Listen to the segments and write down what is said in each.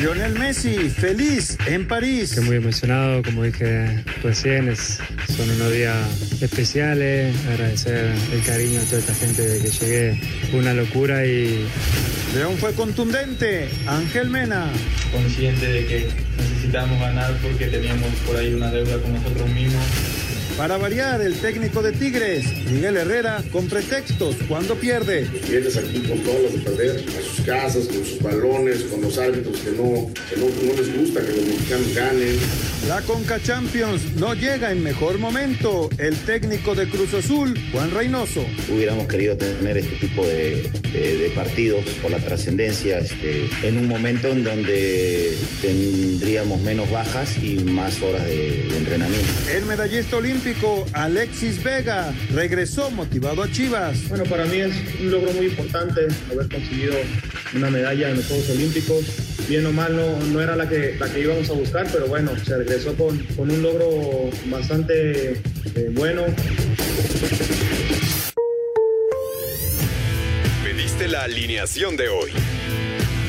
Lionel Messi, feliz en París. Estoy muy emocionado, como dije recién, es, son unos días especiales, agradecer el cariño de toda esta gente de que llegué, fue una locura y... León fue contundente, Ángel Mena. Consciente de que necesitamos ganar porque teníamos por ahí una deuda con nosotros mismos para variar, el técnico de Tigres, Miguel Herrera, con pretextos cuando pierde. Vienes aquí con todos los de perder, a sus casas, con sus balones, con los árbitros que no, que no, no les gusta que los mexicanos ganen. La Conca Champions no llega en mejor momento. El técnico de Cruz Azul, Juan Reynoso. Hubiéramos querido tener este tipo de, de, de partidos por la trascendencia este, en un momento en donde tendríamos menos bajas y más horas de, de entrenamiento. El medallista olímpico Alexis Vega regresó motivado a Chivas. Bueno, para mí es un logro muy importante haber conseguido una medalla en los Juegos Olímpicos. Bien o mal no, no era la que, la que íbamos a buscar, pero bueno, se regresó con, con un logro bastante eh, bueno. Pediste la alineación de hoy.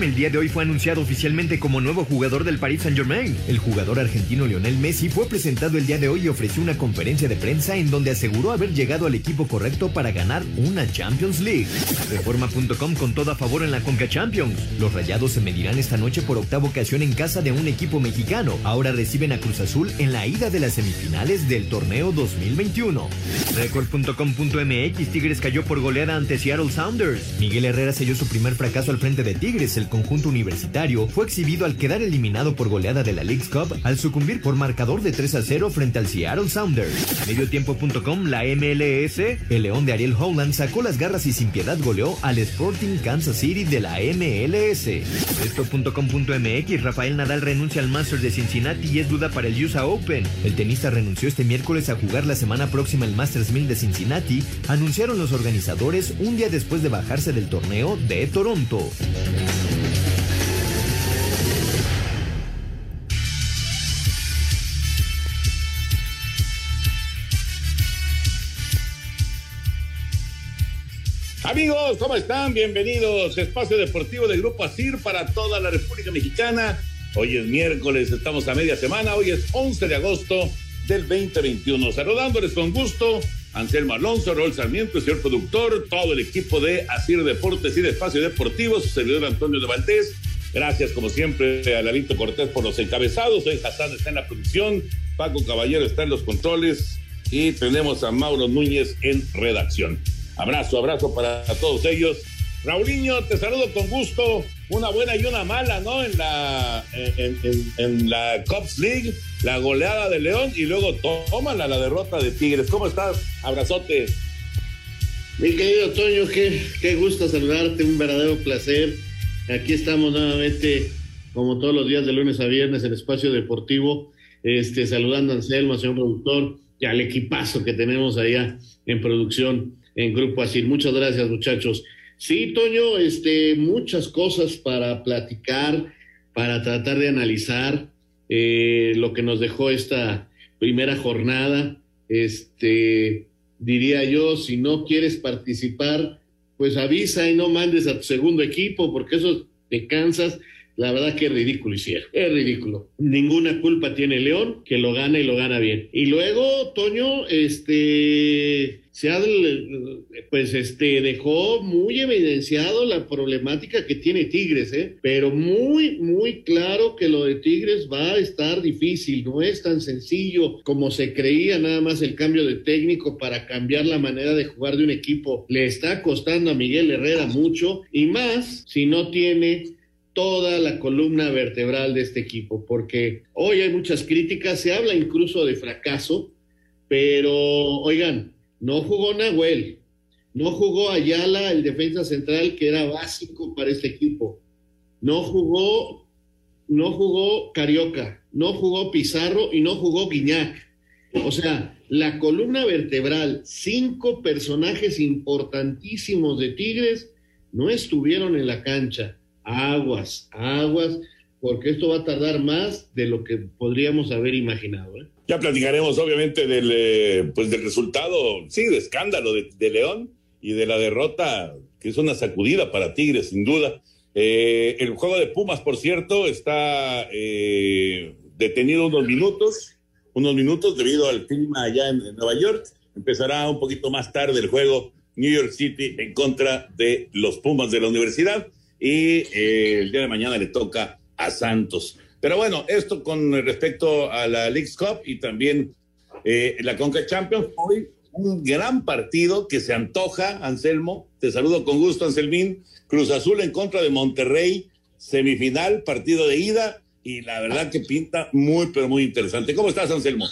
El día de hoy fue anunciado oficialmente como nuevo jugador del Paris Saint-Germain. El jugador argentino Lionel Messi fue presentado el día de hoy y ofreció una conferencia de prensa en donde aseguró haber llegado al equipo correcto para ganar una Champions League. Reforma.com con todo a favor en la Conca Champions. Los Rayados se medirán esta noche por octava ocasión en casa de un equipo mexicano. Ahora reciben a Cruz Azul en la ida de las semifinales del torneo 2021. Record.com.mx Tigres cayó por goleada ante Seattle Sounders. Miguel Herrera selló su primer fracaso al frente de Tigres. El conjunto universitario fue exhibido al quedar eliminado por goleada de la League's Cup al sucumbir por marcador de 3 a 0 frente al Seattle Sounders. Mediotiempo.com La MLS. El León de Ariel Howland sacó las garras y sin piedad goleó al Sporting Kansas City de la MLS. Esto.com.mx Rafael Nadal renuncia al Masters de Cincinnati y es duda para el USA Open. El tenista renunció este miércoles a jugar la semana próxima el Masters 1000 de Cincinnati, anunciaron los organizadores un día después de bajarse del torneo de Toronto. Amigos, ¿cómo están? Bienvenidos. Espacio Deportivo del Grupo ASIR para toda la República Mexicana. Hoy es miércoles, estamos a media semana. Hoy es 11 de agosto del 2021. Saludándoles con gusto, Anselmo Alonso, Raúl Sarmiento, el señor productor, todo el equipo de Asir Deportes y de Espacio Deportivo, su servidor Antonio de Valdés. Gracias, como siempre, a Lalito Cortés por los encabezados. Hoy Hassan está en la producción, Paco Caballero está en los controles y tenemos a Mauro Núñez en redacción. Abrazo, abrazo para todos ellos. Raulinho, te saludo con gusto. Una buena y una mala, ¿no? En la, en, la Cups League, la goleada de León y luego tómala la derrota de Tigres. ¿Cómo estás? Abrazote. Mi querido Toño, qué, qué gusto saludarte, un verdadero placer. Aquí estamos nuevamente, como todos los días de lunes a viernes, en Espacio Deportivo, este, saludando a Anselmo, señor productor, y al equipazo que tenemos allá en producción en Grupo Asir. Muchas gracias, muchachos. Sí, Toño, este, muchas cosas para platicar, para tratar de analizar eh, lo que nos dejó esta primera jornada. Este, diría yo, si no quieres participar, pues avisa y no mandes a tu segundo equipo, porque eso te cansas. La verdad que es ridículo hicieron, es ridículo. Ninguna culpa tiene León, que lo gana y lo gana bien. Y luego, Toño, este, Seattle, pues este, dejó muy evidenciado la problemática que tiene Tigres, ¿eh? Pero muy, muy claro que lo de Tigres va a estar difícil, no es tan sencillo como se creía nada más el cambio de técnico para cambiar la manera de jugar de un equipo. Le está costando a Miguel Herrera mucho y más si no tiene toda la columna vertebral de este equipo, porque hoy hay muchas críticas, se habla incluso de fracaso, pero oigan, no jugó Nahuel, no jugó Ayala, el defensa central, que era básico para este equipo, no jugó, no jugó Carioca, no jugó Pizarro y no jugó Guiñac. O sea, la columna vertebral, cinco personajes importantísimos de Tigres no estuvieron en la cancha aguas, aguas, porque esto va a tardar más de lo que podríamos haber imaginado. ¿eh? Ya platicaremos obviamente del, eh, pues del resultado, sí, de escándalo de, León y de la derrota, que es una sacudida para Tigres, sin duda. Eh, el juego de Pumas, por cierto, está detenido unos minutos, unos minutos debido al clima allá en Nueva York. Empezará un poquito más tarde el juego New York City en contra de los Pumas de la universidad y eh, el día de mañana le toca a Santos. Pero bueno, esto con respecto a la League's Cup y también eh, la Conca Champions, hoy un gran partido que se antoja, Anselmo, te saludo con gusto, Anselmín, Cruz Azul en contra de Monterrey, semifinal, partido de ida, y la verdad que pinta muy, pero muy interesante. ¿Cómo estás, Anselmo?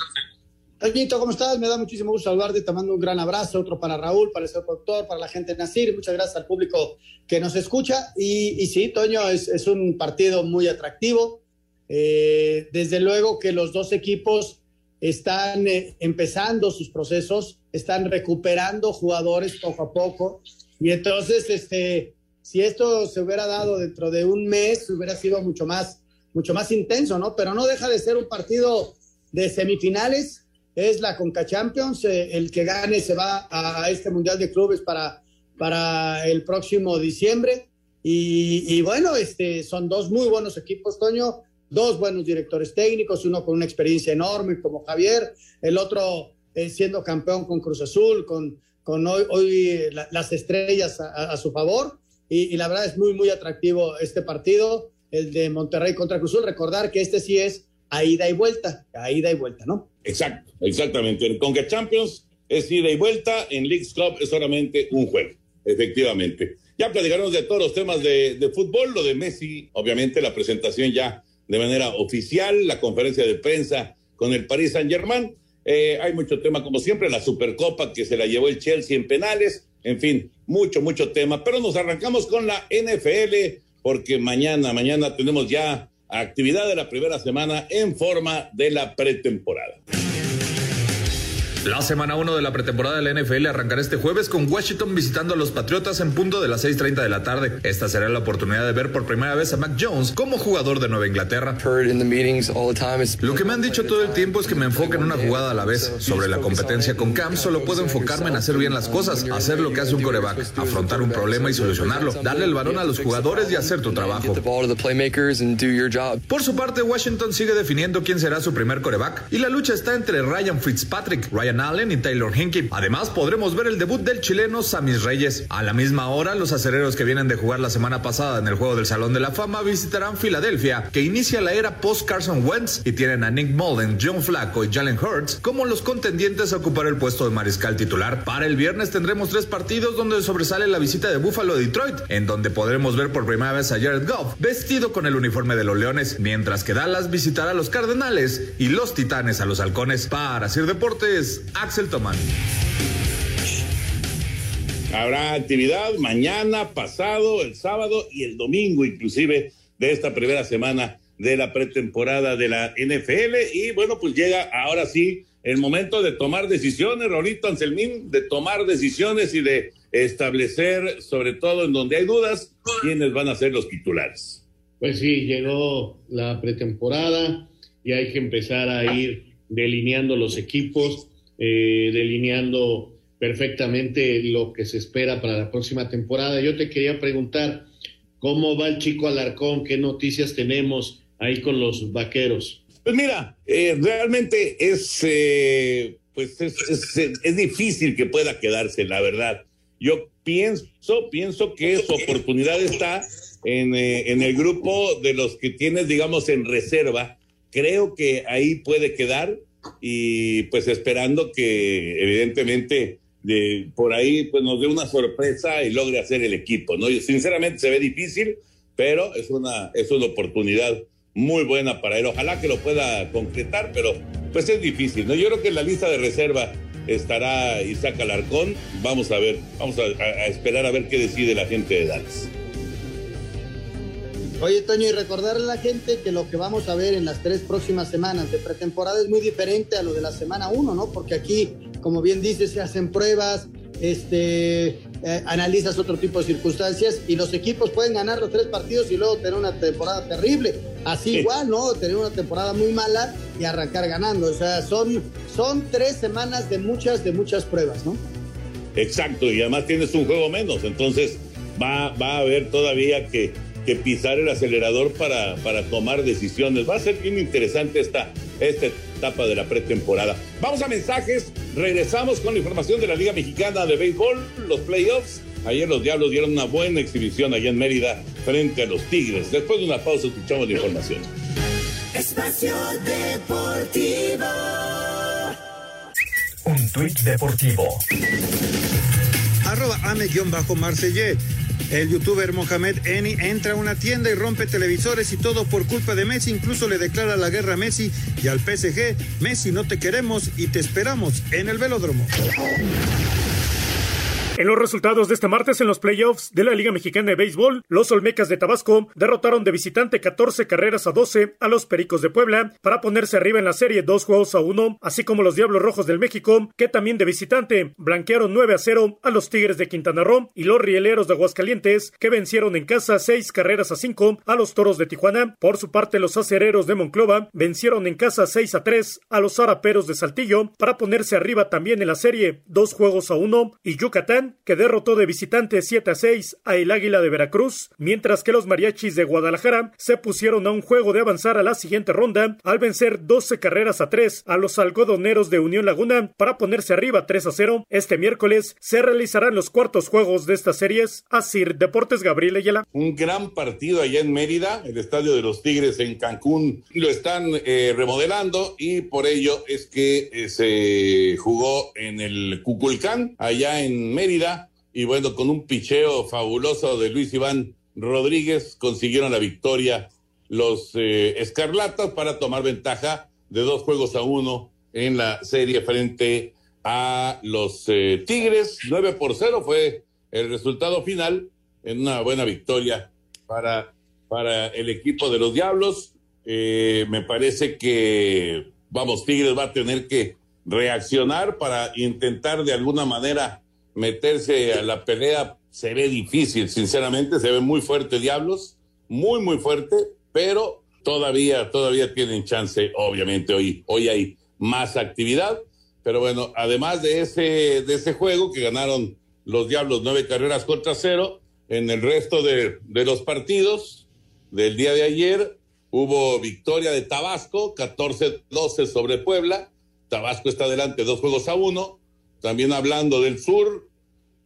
Toñito, ¿cómo estás? Me da muchísimo gusto saludarte, te mando un gran abrazo, otro para Raúl, para el señor doctor, para la gente de Nacir, muchas gracias al público que nos escucha. Y, sí, Toño, es, un partido muy atractivo. Eh, desde luego que los dos equipos están eh, empezando sus procesos, están recuperando jugadores poco a poco. Y entonces, este, si esto se hubiera dado dentro de un mes, hubiera sido mucho más, mucho más intenso, ¿no? Pero no deja de ser un partido de semifinales es la Conca Champions. Eh, el que gane se va a, este Mundial de Clubes para, para el próximo diciembre. Y, bueno, este, son dos muy buenos equipos, Toño, dos buenos directores técnicos, uno con una experiencia enorme como Javier, el otro eh, siendo campeón con Cruz Azul, con, con hoy, hoy las estrellas a, su favor. Y, y, la verdad es muy, muy atractivo este partido, el de Monterrey contra Cruz Azul. Recordar que este sí es a ida y vuelta, a ida y vuelta, ¿no? Exacto, exactamente. En Conca Champions es ida y vuelta, en Leagues Club es solamente un juego, efectivamente. Ya platicaremos de todos los temas de, fútbol, lo de Messi, obviamente la presentación ya de manera oficial, la conferencia de prensa con el Paris Saint Germain. Eh, hay mucho tema, como siempre, la Supercopa que se la llevó el Chelsea en penales, en fin, mucho, mucho tema. Pero nos arrancamos con la NFL, porque mañana, mañana tenemos ya actividad de la primera semana en forma de la pretemporada. La semana 1 de la pretemporada de la NFL arrancará este jueves con Washington visitando a los Patriotas en punto de las 6:30 de la tarde. Esta será la oportunidad de ver por primera vez a Mac Jones como jugador de Nueva Inglaterra. Lo que me han dicho todo el tiempo es que me enfoque en una jugada a la vez. Sobre la competencia con Cam, solo puedo enfocarme en hacer bien las cosas, hacer lo que hace un coreback, afrontar un problema y solucionarlo, darle el balón a los jugadores y hacer tu trabajo. Por su parte, Washington sigue definiendo quién será su primer coreback y la lucha está entre Ryan Fitzpatrick, Ryan Allen y Taylor Hinkie. Además, podremos ver el debut del chileno Samis Reyes. A la misma hora, los acereros que vienen de jugar la semana pasada en el juego del Salón de la Fama visitarán Filadelfia, que inicia la era post-Carson Wentz y tienen a Nick Mullen, John Flacco y Jalen Hurts como los contendientes a ocupar el puesto de mariscal titular. Para el viernes tendremos tres partidos donde sobresale la visita de Buffalo a Detroit, en donde podremos ver por primera vez a Jared Goff vestido con el uniforme de los Leones, mientras que Dallas visitará a los Cardenales y los Titanes a los Halcones. Para hacer deportes, Axel Tomán. Habrá actividad mañana, pasado, el sábado y el domingo inclusive de esta primera semana de la pretemporada de la NFL. Y bueno, pues llega ahora sí el momento de tomar decisiones, Rolito Anselmín, de tomar decisiones y de establecer, sobre todo en donde hay dudas, quiénes van a ser los titulares. Pues sí, llegó la pretemporada y hay que empezar a ir delineando los equipos eh, delineando perfectamente lo que se espera para la próxima temporada. Yo te quería preguntar, ¿Cómo va el chico Alarcón? ¿Qué noticias tenemos ahí con los vaqueros? Pues mira, eh, realmente es, eh, pues es, es, difícil que pueda quedarse, la verdad. Yo pienso, pienso que su oportunidad está en, eh, en el grupo de los que tienes, digamos, en reserva. Creo que ahí puede quedar y pues esperando que evidentemente de, por ahí pues nos dé una sorpresa y logre hacer el equipo, ¿no? Y sinceramente se ve difícil, pero es una, es una oportunidad muy buena para él. Ojalá que lo pueda concretar, pero pues es difícil, ¿no? Yo creo que en la lista de reserva estará Isaac Alarcón. Vamos a ver, vamos a, esperar a ver qué decide la gente de Dallas. Oye, Toño, y recordarle a la gente que lo que vamos a ver en las tres próximas semanas de pretemporada es muy diferente a lo de la semana uno, ¿no? Porque aquí, como bien dices, se hacen pruebas, este, eh, analizas otro tipo de circunstancias y los equipos pueden ganar los tres partidos y luego tener una temporada terrible. Así igual, ¿no? Tener una temporada muy mala y arrancar ganando. O sea, son, son tres semanas de muchas, de muchas pruebas, ¿no? Exacto, y además tienes un juego menos, entonces va, va a haber todavía que que pisar el acelerador para, para tomar decisiones. Va a ser bien interesante esta, esta etapa de la pretemporada. Vamos a mensajes, regresamos con la información de la Liga Mexicana de Béisbol, los playoffs. Ayer los Diablos dieron una buena exhibición allá en Mérida frente a los Tigres. Después de una pausa escuchamos la información. Espacio Deportivo. Un tuit deportivo. Arroba ame-marseillé. El youtuber Mohamed Eni entra a una tienda y rompe televisores y todo por culpa de Messi. Incluso le declara la guerra a Messi y al PSG. Messi, no te queremos y te esperamos en el velódromo. En los resultados de este martes en los playoffs de la Liga Mexicana de Béisbol, los Olmecas de Tabasco derrotaron de visitante 14 carreras a 12 a los Pericos de Puebla para ponerse arriba en la serie dos juegos a uno, así como los Diablos Rojos del México, que también de visitante blanquearon 9 a 0 a los Tigres de Quintana Roo y los Rieleros de Aguascalientes, que vencieron en casa 6 carreras a 5 a los Toros de Tijuana. Por su parte, los Acereros de Monclova vencieron en casa 6 a 3 a los Zaraperos de Saltillo para ponerse arriba también en la serie dos juegos a uno y Yucatán que derrotó de visitante 7 a 6 a el Águila de Veracruz, mientras que los Mariachis de Guadalajara se pusieron a un juego de avanzar a la siguiente ronda al vencer 12 carreras a 3 a los algodoneros de Unión Laguna para ponerse arriba 3 a 0. Este miércoles se realizarán los cuartos juegos de estas series. Asir Deportes Gabriel Ayala. Un gran partido allá en Mérida, el estadio de los Tigres en Cancún lo están eh, remodelando y por ello es que eh, se jugó en el Cuculcán, allá en Mérida y bueno, con un picheo fabuloso de Luis Iván Rodríguez consiguieron la victoria los eh, Escarlatas para tomar ventaja de dos juegos a uno en la serie frente a los eh, Tigres. 9 por 0 fue el resultado final en una buena victoria para, para el equipo de los Diablos. Eh, me parece que, vamos, Tigres va a tener que reaccionar para intentar de alguna manera meterse a la pelea se ve difícil, sinceramente, se ve muy fuerte Diablos, muy, muy fuerte, pero todavía, todavía tienen chance, obviamente, hoy, hoy hay más actividad, pero bueno, además de ese, de ese juego que ganaron los Diablos nueve carreras contra cero, en el resto de, de los partidos del día de ayer hubo victoria de Tabasco, 14-12 sobre Puebla, Tabasco está adelante dos juegos a uno, también hablando del sur,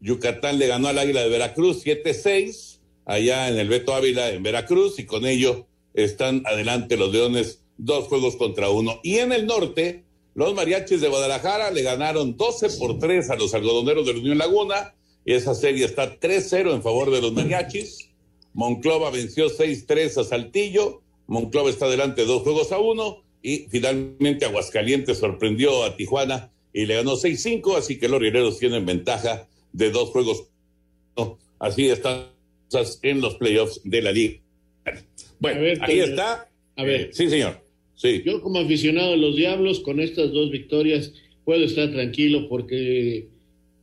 Yucatán le ganó al Águila de Veracruz 7-6 allá en el Beto Ávila en Veracruz y con ello están adelante los Leones dos juegos contra uno. Y en el norte, los Mariachis de Guadalajara le ganaron 12 por 3 a los algodoneros de la Unión Laguna y esa serie está 3-0 en favor de los Mariachis. Monclova venció 6-3 a Saltillo. Monclova está adelante dos juegos a uno y finalmente Aguascalientes sorprendió a Tijuana y le ganó 6-5, así que los rieleros tienen ventaja de dos juegos. así están en los playoffs de la liga. Bueno, ahí está. A ver. Eh, sí, señor. Sí. Yo como aficionado de los Diablos, con estas dos victorias, puedo estar tranquilo porque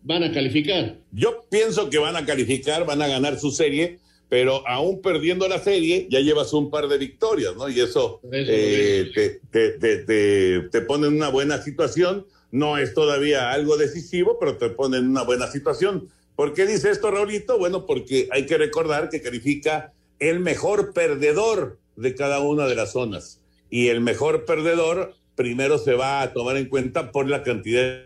van a calificar. Yo pienso que van a calificar, van a ganar su serie, pero aún perdiendo la serie, ya llevas un par de victorias, ¿no? Y eso, eh, te, te, te pone en una buena situación no es todavía algo decisivo, pero te pone en una buena situación. ¿Por qué dice esto, Raulito? Bueno, porque hay que recordar que califica el mejor perdedor de cada una de las zonas. Y el mejor perdedor primero se va a tomar en cuenta por la cantidad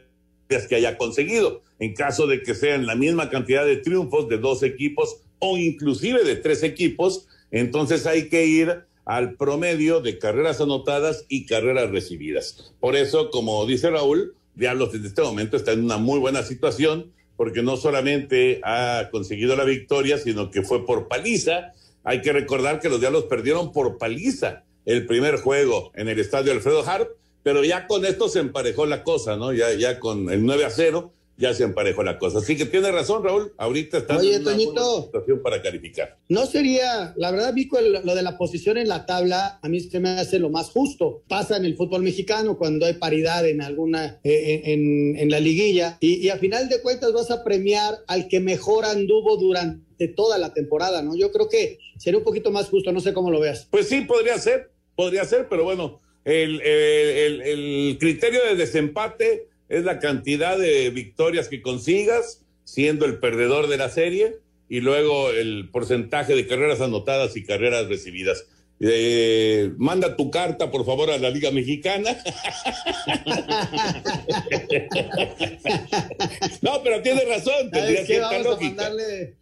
que haya conseguido. En caso de que sean la misma cantidad de triunfos de dos equipos o inclusive de tres equipos, entonces hay que ir al promedio de carreras anotadas y carreras recibidas. Por eso, como dice Raúl, Diablos en este momento está en una muy buena situación porque no solamente ha conseguido la victoria, sino que fue por paliza. Hay que recordar que los Diablos perdieron por paliza el primer juego en el estadio Alfredo Harp, pero ya con esto se emparejó la cosa, ¿no? Ya, ya con el 9 a 0 ya se emparejó la cosa. Así que tiene razón, Raúl. Ahorita está Oye, en una Toñito. situación para calificar. No sería, la verdad, Vico, el- lo de la posición en la tabla, a mí se me hace lo más justo. Pasa en el fútbol mexicano cuando hay paridad en alguna, eh, en, en la liguilla, y, y a final de cuentas vas a premiar al que mejor anduvo durante toda la temporada, ¿no? Yo creo que sería un poquito más justo, no sé cómo lo veas. Pues sí, podría ser, podría ser, pero bueno, el, el- el- el criterio de desempate es la cantidad de victorias que consigas, siendo el perdedor de la serie, y luego el porcentaje de carreras anotadas y carreras recibidas. Eh, manda tu carta, por favor, a la Liga Mexicana. no, pero tiene razón, tendría cierta Vamos a mandarle.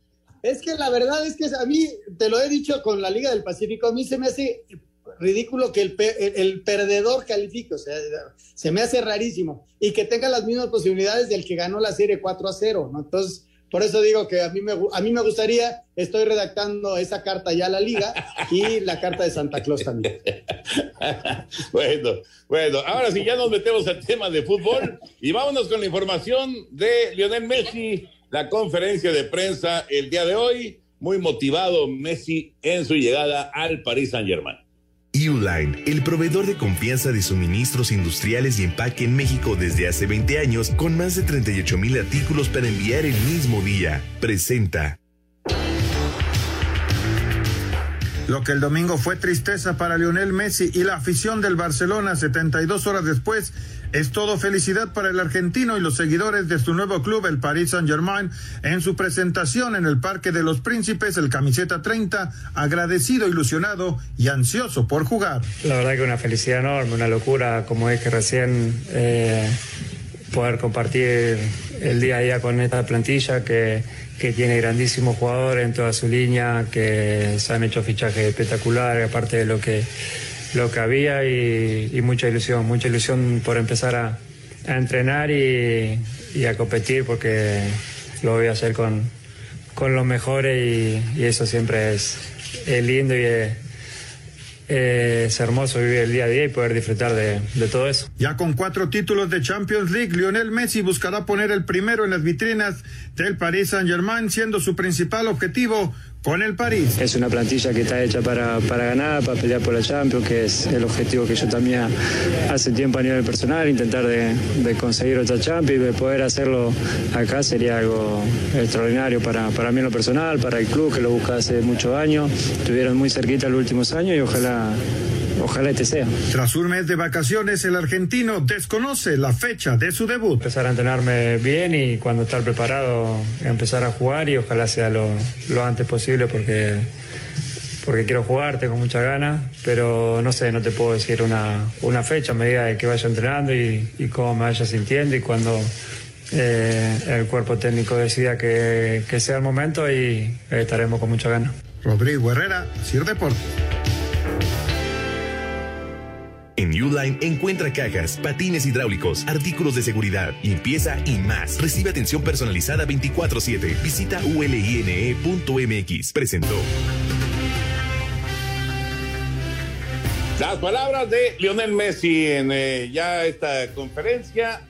Es que la verdad es que a mí, te lo he dicho con la Liga del Pacífico, a mí se me hace ridículo que el, el- el perdedor califique, o sea, se me hace rarísimo. Y que tenga las mismas posibilidades del que ganó la serie 4 a 0, ¿no? Entonces, por eso digo que a mí me, a mí me gustaría, estoy redactando esa carta ya a la Liga y la carta de Santa Claus también. Bueno, bueno, ahora sí ya nos metemos al tema de fútbol y vámonos con la información de Lionel Messi, la conferencia de prensa el día de hoy, muy motivado Messi en su llegada al Paris Saint-Germain. Uline, el proveedor de confianza de suministros industriales y empaque en México desde hace 20 años, con más de 38 mil artículos para enviar el mismo día, presenta. Lo que el domingo fue tristeza para Lionel Messi y la afición del Barcelona 72 horas después es todo felicidad para el argentino y los seguidores de su nuevo club, el Paris Saint-Germain, en su presentación en el Parque de los Príncipes, el camiseta 30, agradecido, ilusionado y ansioso por jugar. La verdad que una felicidad enorme, una locura, como es que recién eh, poder compartir el día a día con esta plantilla que, que tiene grandísimos jugadores en toda su línea, que se han hecho fichajes espectaculares, aparte de lo que, lo que había y, mucha ilusión, mucha ilusión por empezar a, entrenar y, a competir porque lo voy a hacer con, con los mejores y, eso siempre es, lindo y es, hermoso vivir el día a día y poder disfrutar de, de todo eso. Ya con cuatro títulos de Champions League, Lionel Messi buscará poner el primero en las vitrinas del Paris Saint-Germain, siendo su principal objetivo con el París. Es una plantilla que está hecha para, para ganar, para pelear por la Champions, que es el objetivo que yo también hace tiempo a nivel personal, intentar de, conseguir otra Champions y de poder hacerlo acá sería algo extraordinario para, para mí en lo personal, para el club que lo busca hace muchos años, estuvieron muy cerquita los últimos años y ojalá, ojalá este sea. Tras un mes de vacaciones, el argentino desconoce la fecha de su debut. Empezar a entrenarme bien y cuando estar preparado empezar a jugar y ojalá sea lo, lo antes posible porque, porque quiero jugar, tengo muchas ganas, pero no sé, no te puedo decir una, una fecha a medida de que vaya entrenando y, y cómo me vaya sintiendo y cuando eh, el cuerpo técnico decida que, que sea el momento y estaremos con mucha ganas. Rodrigo Herrera, Sir Deportes. En Uline encuentra cajas, patines hidráulicos, artículos de seguridad, limpieza y más. Recibe atención personalizada 24/7. Visita uline.mx. Presentó. Las palabras de Lionel Messi en eh, ya esta conferencia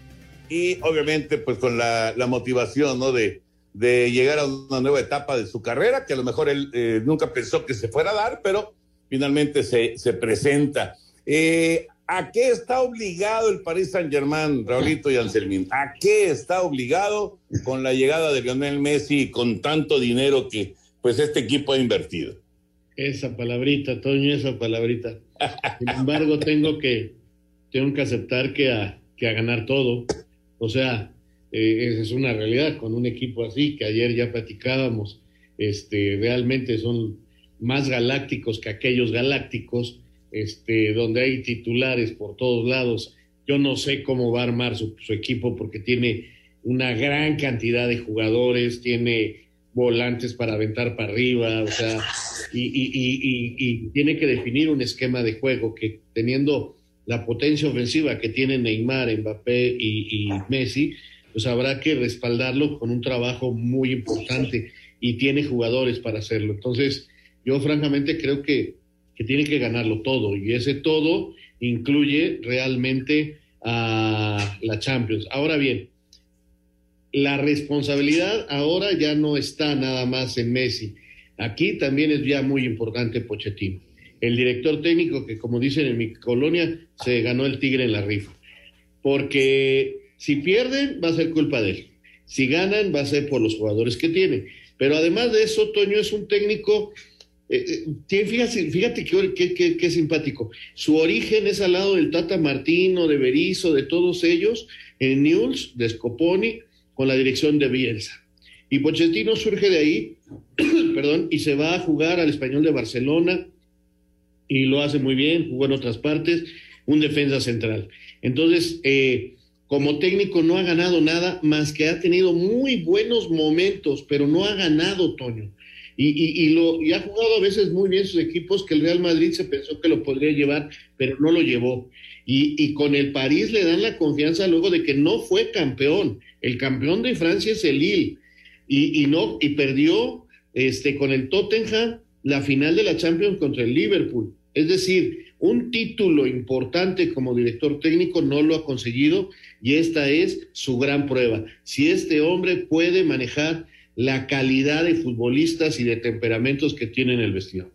y obviamente pues con la, la motivación ¿no? de, de llegar a una nueva etapa de su carrera que a lo mejor él eh, nunca pensó que se fuera a dar, pero finalmente se, se presenta. Eh, ¿A qué está obligado el Paris Saint Germain, Raulito y Anselmín? ¿A qué está obligado con la llegada de Lionel Messi y con tanto dinero que pues este equipo ha invertido? Esa palabrita, Toño, esa palabrita. Sin embargo, tengo que, tengo que aceptar que a, que a ganar todo. O sea, eh, esa es una realidad con un equipo así que ayer ya platicábamos. Este, realmente son más galácticos que aquellos galácticos, este, donde hay titulares por todos lados. Yo no sé cómo va a armar su, equipo porque tiene una gran cantidad de jugadores, tiene volantes para aventar para arriba, o sea, y, y, y, y, tiene que definir un esquema de juego que teniendo la potencia ofensiva que tienen Neymar, Mbappé y, Messi, pues habrá que respaldarlo con un trabajo muy importante y tiene jugadores para hacerlo. Entonces, yo francamente creo que, tiene que ganarlo todo y ese todo incluye realmente a la Champions. Ahora bien, la responsabilidad ahora ya no está nada más en Messi. Aquí también es ya muy importante Pochettino. El director técnico que, como dicen en mi colonia, se ganó el tigre en la rifa. Porque si pierden, va a ser culpa de él. Si ganan, va a ser por los jugadores que tiene. Pero además de eso, Toño es un técnico eh, eh fíjate, fíjate qué, simpático. Su origen es al lado del Tata Martino, de Berizo, de todos ellos, en News, de Scoponi, con la dirección de Bielsa. Y Pochettino surge de ahí, perdón, y se va a jugar al español de Barcelona y lo hace muy bien, jugó en otras partes, un defensa central. Entonces, eh, como técnico no ha ganado nada más que ha tenido muy buenos momentos, pero no ha ganado, Toño. Y, lo, y ha jugado a veces muy bien sus equipos, que el Real Madrid se pensó que lo podría llevar, pero no lo llevó. Y, con el París le dan la confianza luego de que no fue campeón. El campeón de Francia es el Lille. Y, no, y perdió este, con el Tottenham la final de la Champions contra el Liverpool. Es decir, un título importante como director técnico no lo ha conseguido y esta es su gran prueba. Si este hombre puede manejar la calidad de futbolistas y de temperamentos que tiene en el vestidor.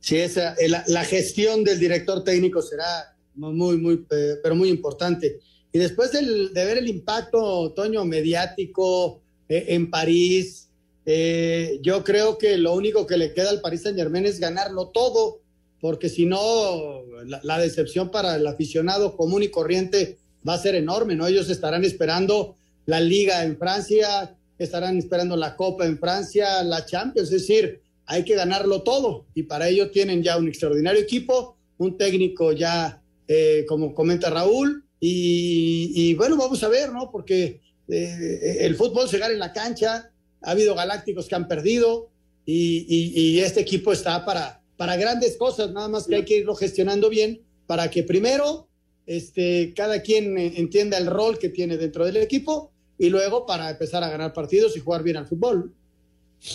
Sí, esa, la, la gestión del director técnico será muy, muy, pero muy importante. Y después de ver el impacto, Toño, mediático eh, en París, eh, yo creo que lo único que le queda al París Saint Germain es ganarlo todo, porque si no, la, decepción para el aficionado común y corriente va a ser enorme, ¿no? Ellos estarán esperando la Liga en Francia, estarán esperando la Copa en Francia, la Champions, es decir, hay que ganarlo todo y para ello tienen ya un extraordinario equipo, un técnico ya eh, como comenta Raúl, y, bueno, vamos a ver, ¿no? Porque eh, el fútbol se gana en la cancha, ha habido galácticos que han perdido, y, este equipo está para, para grandes cosas, nada más que hay que irlo gestionando bien para que primero este, cada quien entienda el rol que tiene dentro del equipo y luego para empezar a ganar partidos y jugar bien al fútbol.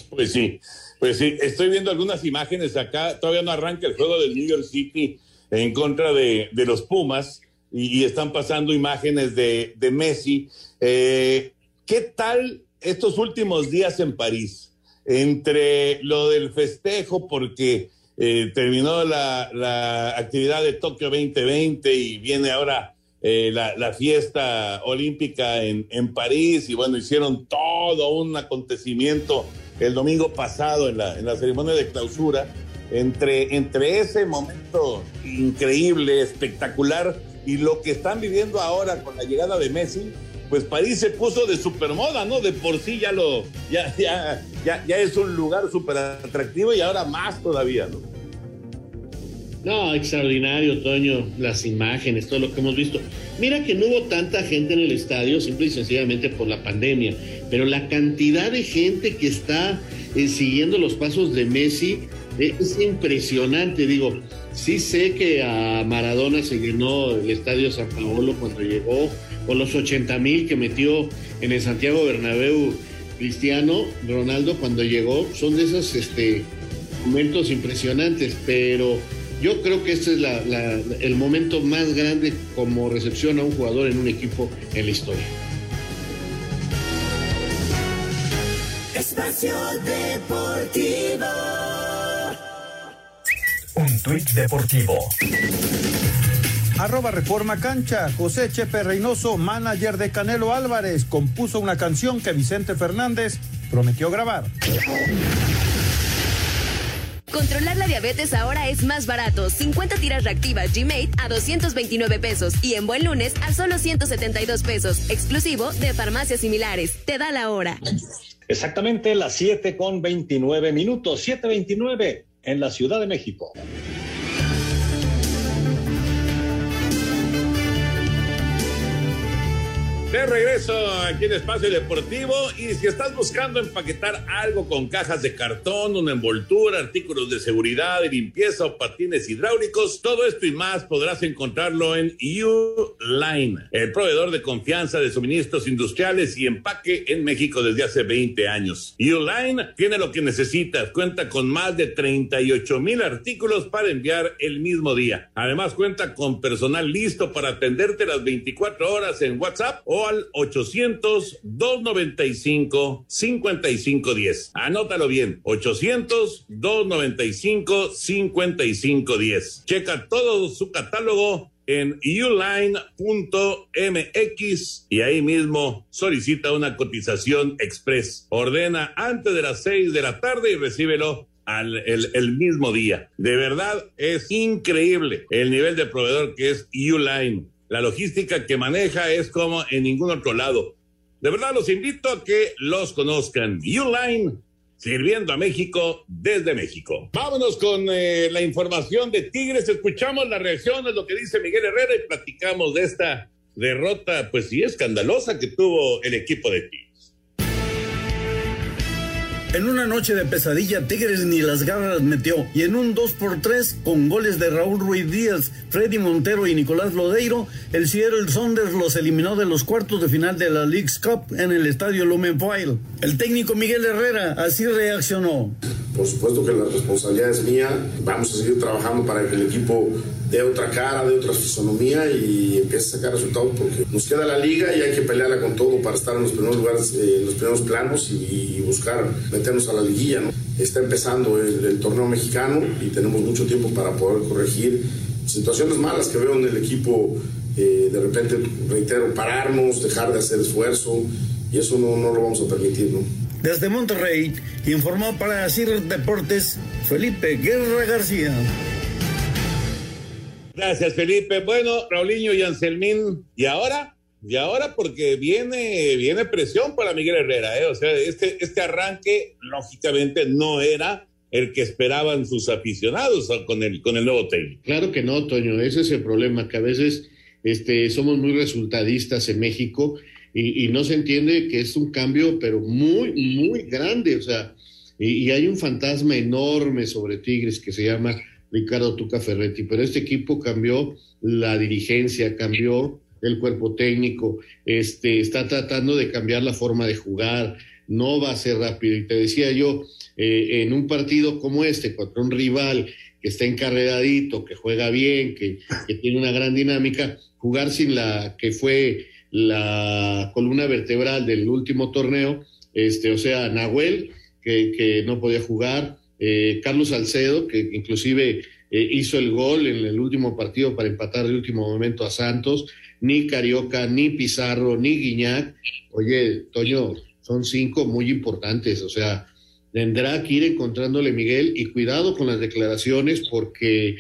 Pues sí, pues sí, estoy viendo algunas imágenes acá, todavía no arranca el juego del New York City en contra de, los Pumas y, están pasando imágenes de, Messi. Eh, ¿Qué tal estos últimos días en París? Entre lo del festejo, porque eh, terminó la, actividad de Tokio 2020 y viene ahora eh, la, fiesta olímpica en, en, París y bueno, hicieron todo un acontecimiento el domingo pasado en la, en la ceremonia de clausura entre, entre ese momento increíble, espectacular, y lo que están viviendo ahora con la llegada de Messi, pues París se puso de supermoda, ¿no? De por sí ya lo, ya, ya, ya, ya es un lugar súper atractivo y ahora más todavía, ¿no? No, extraordinario, Toño, las imágenes, todo lo que hemos visto. Mira que no hubo tanta gente en el estadio, simple y sencillamente por la pandemia, pero la cantidad de gente que está eh, siguiendo los pasos de Messi es impresionante, digo, sí sé que a Maradona se llenó el estadio San Paolo cuando llegó, o los 80 mil que metió en el Santiago Bernabéu Cristiano Ronaldo cuando llegó, son de esos este, momentos impresionantes, pero yo creo que este es el momento más grande como recepción a un jugador en un equipo en la historia. Espacio Deportivo. Un tuit deportivo. Arroba Reforma Cancha. José Chepe Reynoso, manager de Canelo Álvarez, compuso una canción que Vicente Fernández prometió grabar. Controlar la diabetes ahora es más barato. 50 tiras reactivas G-Mate a 229 pesos y en buen lunes a solo 172 pesos, exclusivo de farmacias similares. Te da la hora. Exactamente las 7 con 29 minutos, 7.29. en la Ciudad de México. De regreso aquí en Espacio Deportivo y si estás buscando empaquetar algo con cajas de cartón, una envoltura, artículos de seguridad, de limpieza o patines hidráulicos, todo esto y más podrás encontrarlo en U-Line, el proveedor de confianza de suministros industriales y empaque en México desde hace 20 años. U-Line tiene lo que necesitas, cuenta con más de 38 mil artículos para enviar el mismo día. Además cuenta con personal listo para atenderte las 24 horas en WhatsApp o al 800-295-5510. Anótalo bien, 800-295-5510. Checa todo su catálogo en uline.mx y ahí mismo solicita una cotización express. Ordena antes de las 6 de la tarde y recíbelo al, el, el, mismo día. De verdad es increíble el nivel de proveedor que es Uline. La logística que maneja es como en ningún otro lado. De verdad los invito a que los conozcan. Uline, sirviendo a México desde México. Vámonos con eh, la información de Tigres. Escuchamos la reacción de lo que dice Miguel Herrera y platicamos de esta derrota, pues sí, escandalosa que tuvo el equipo de Tigres. En una noche de pesadilla, Tigres ni las garras metió. Y en un 2 por 3 con goles de Raúl Ruiz Díaz, Freddy Montero y Nicolás Lodeiro, el Seattle Saunders los eliminó de los cuartos de final de la League's Cup en el estadio Lumenfield. El técnico Miguel Herrera así reaccionó. Por supuesto que la responsabilidad es mía. Vamos a seguir trabajando para que el equipo dé otra cara, dé otra fisonomía y empiece a sacar resultados porque nos queda la liga y hay que pelearla con todo para estar en los primeros lugares, eh, en los primeros planos y, y, buscar meternos a la liguilla. ¿no? Está empezando el, el, torneo mexicano y tenemos mucho tiempo para poder corregir situaciones malas que veo en el equipo. Eh, de repente, reitero, pararnos, dejar de hacer esfuerzo y eso no, no lo vamos a permitir. ¿no? Desde Monterrey, informó para CIR Deportes Felipe Guerra García. Gracias, Felipe. Bueno, Raulinho y Anselmín, ¿y ahora? Y ahora porque viene, viene presión para Miguel Herrera, ¿eh? O sea, este, este arranque, lógicamente, no era el que esperaban sus aficionados con el, con el nuevo técnico. Claro que no, Toño, ese es el problema, que a veces este, somos muy resultadistas en México y, no se entiende que es un cambio, pero muy, muy grande, o sea, y hay un fantasma enorme sobre Tigres que se llama Ricardo Tuca Ferretti, pero este equipo cambió la dirigencia, cambió el cuerpo técnico, este, está tratando de cambiar la forma de jugar, no va a ser rápido. Y te decía yo, eh, en un partido como este, contra un rival que está encarreradito, que juega bien, que, que tiene una gran dinámica, jugar sin la que fue la columna vertebral del último torneo, este, o sea, Nahuel, que, que no podía jugar, eh, Carlos Salcedo, que inclusive eh, hizo el gol en el último partido para empatar el último momento a Santos, ni Carioca, ni Pizarro, ni Guiñac. Oye, Toño, son cinco muy importantes, o sea, tendrá que ir encontrándole Miguel y cuidado con las declaraciones porque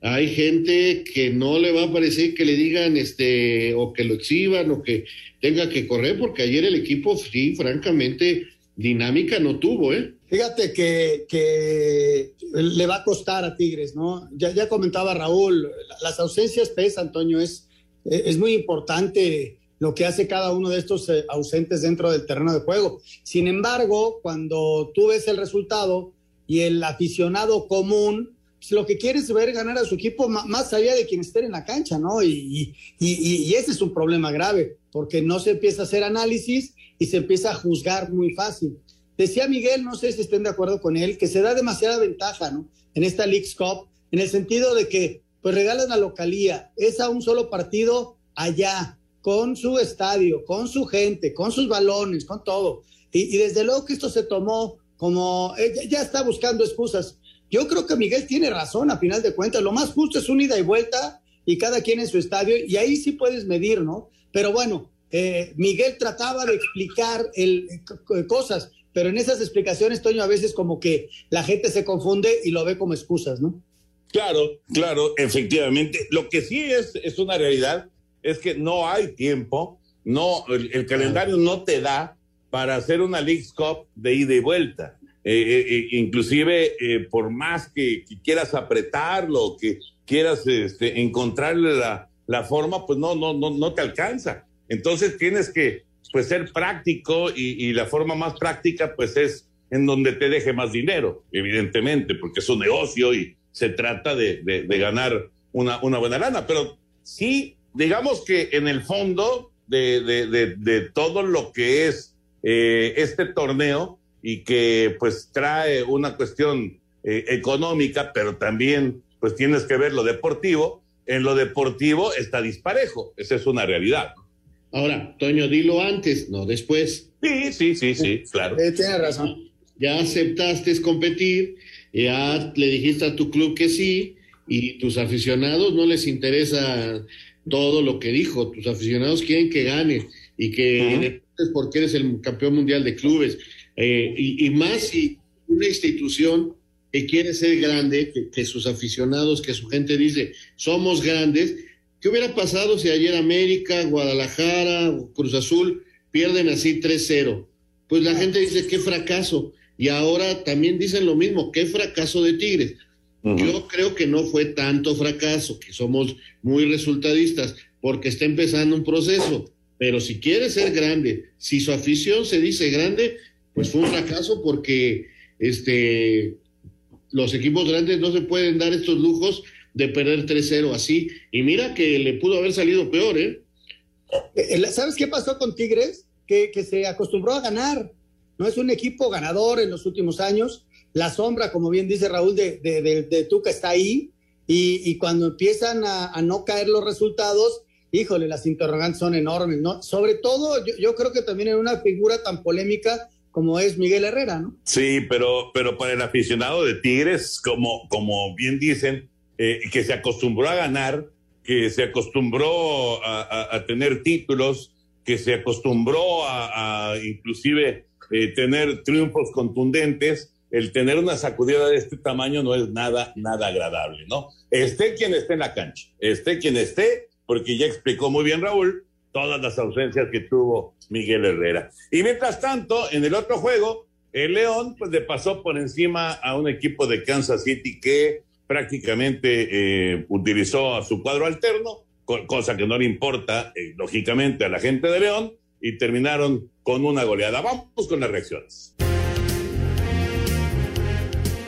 hay gente que no le va a parecer que le digan este o que lo exhiban o que tenga que correr porque ayer el equipo sí francamente dinámica no tuvo, ¿eh? Fíjate que, que, le va a costar a Tigres, ¿no? Ya, ya comentaba Raúl, las ausencias pesan, Antonio, es, es muy importante lo que hace cada uno de estos eh, ausentes dentro del terreno de juego. Sin embargo, cuando tú ves el resultado y el aficionado común, pues lo que quiere es ver ganar a su equipo más allá de quien esté en la cancha, ¿no? Y, y, y, y ese es un problema grave, porque no se empieza a hacer análisis y se empieza a juzgar muy fácil. Decía Miguel, no sé si estén de acuerdo con él, que se da demasiada ventaja, ¿no? En esta League's Cup, en el sentido de que, pues regalan la localía, es a un solo partido allá, con su estadio, con su gente, con sus balones, con todo. Y, desde luego que esto se tomó como, eh, ya está buscando excusas. Yo creo que Miguel tiene razón, a final de cuentas, lo más justo es un ida y vuelta y cada quien en su estadio, y ahí sí puedes medir, ¿no? Pero bueno, eh, Miguel trataba de explicar el, cosas, pero en esas explicaciones, Toño, a veces como que la gente se confunde y lo ve como excusas, ¿no? Claro, claro, efectivamente. Lo que sí es, es una realidad es que no hay tiempo, no, el, el calendario no te da para hacer una League Cup de ida y vuelta. eh, inclusive por más que, quieras apretarlo, que quieras este, encontrarle la, la, forma, pues no, no, no, no te alcanza. Entonces tienes que pues ser práctico y, la forma más práctica pues es en donde te deje más dinero, evidentemente, porque es un negocio y se trata de, ganar una, buena lana. Pero sí, digamos que en el fondo de, de todo lo que es eh, este torneo y que pues trae una cuestión eh, económica, pero también pues tienes que ver lo deportivo, en lo deportivo está disparejo, esa es una realidad. Ahora, Toño, dilo antes, no después. Sí, sí, sí, sí, claro. Eh, tiene razón. Ya aceptaste competir, ya le dijiste a tu club que sí, y tus aficionados no les interesa todo lo que dijo. Tus aficionados quieren que gane y que uh porque eres el campeón mundial de clubes. Eh, y, más si una institución que quiere ser grande, que, que sus aficionados, que su gente dice, somos grandes, ¿Qué hubiera pasado si ayer América, Guadalajara, Cruz Azul pierden así 3-0? Pues la gente dice, qué fracaso. Y ahora también dicen lo mismo, qué fracaso de Tigres. Yo creo que no fue tanto fracaso, que somos muy resultadistas, porque está empezando un proceso. Pero si quiere ser grande, si su afición se dice grande, pues fue un fracaso porque este, los equipos grandes no se pueden dar estos lujos de perder 3-0 así. Y mira que le pudo haber salido peor, ¿eh? eh ¿Sabes qué pasó con Tigres? Que, que se acostumbró a ganar. No es un equipo ganador en los últimos años. La sombra, como bien dice Raúl, de, de, de, Tuca está ahí. Y, y cuando empiezan a, a, no caer los resultados, híjole, las interrogantes son enormes, ¿no? Sobre todo, yo, yo creo que también en una figura tan polémica como es Miguel Herrera, ¿no? Sí, pero, pero para el aficionado de Tigres, como, como bien dicen, eh, que se acostumbró a ganar, que se acostumbró a, tener títulos, que se acostumbró a, inclusive eh, tener triunfos contundentes, el tener una sacudida de este tamaño no es nada, nada agradable, ¿no? Esté quien esté en la cancha, esté quien esté, porque ya explicó muy bien Raúl todas las ausencias que tuvo Miguel Herrera. Y mientras tanto, en el otro juego, el León pues le pasó por encima a un equipo de Kansas City que prácticamente eh, utilizó a su cuadro alterno, cosa que no le importa, eh, lógicamente, a la gente de León, y terminaron con una goleada. Vamos con las reacciones.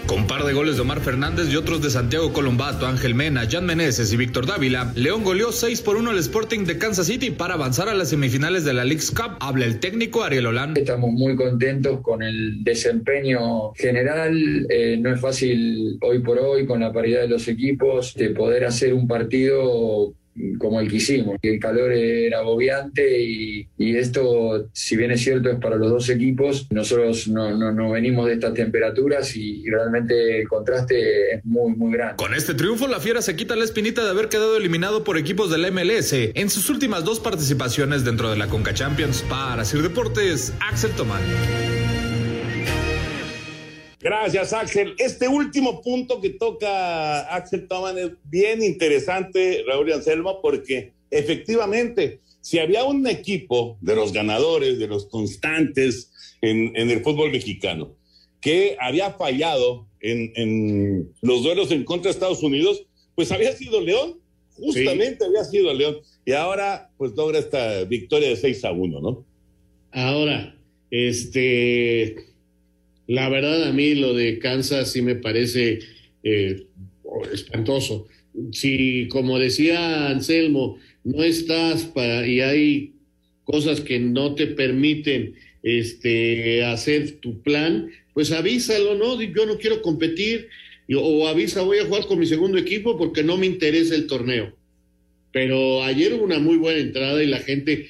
Con par de goles de Omar Fernández y otros de Santiago Colombato, Ángel Mena, Jan Meneses y Víctor Dávila, León goleó 6 por 1 al Sporting de Kansas City para avanzar a las semifinales de la League's Cup. Habla el técnico Ariel Holán. Estamos muy contentos con el desempeño general. Eh, no es fácil hoy por hoy, con la paridad de los equipos, de poder hacer un partido como el que hicimos. El calor era agobiante y, esto, si bien es cierto, es para los dos equipos. Nosotros no, no, venimos de estas temperaturas y, realmente el contraste es muy, muy grande. Con este triunfo, la Fiera se quita la espinita de haber quedado eliminado por equipos del MLS en sus últimas dos participaciones dentro de la Conca Champions. Para Sir Deportes, Axel Tomán. Gracias, Axel. Este último punto que toca Axel Toman es bien interesante, Raúl y Anselmo, porque efectivamente, si había un equipo de los ganadores, de los constantes en, el fútbol mexicano, que había fallado en, los duelos en contra de Estados Unidos, pues había sido León, justamente había sido León. Y ahora, pues logra esta victoria de 6 a 1, ¿no? Ahora, este la verdad, a mí lo de Kansas sí me parece eh, espantoso. Si, como decía Anselmo, no estás para y hay cosas que no te permiten este, hacer tu plan, pues avísalo, ¿no? Yo no quiero competir, o avisa, voy a jugar con mi segundo equipo porque no me interesa el torneo. Pero ayer hubo una muy buena entrada y la gente,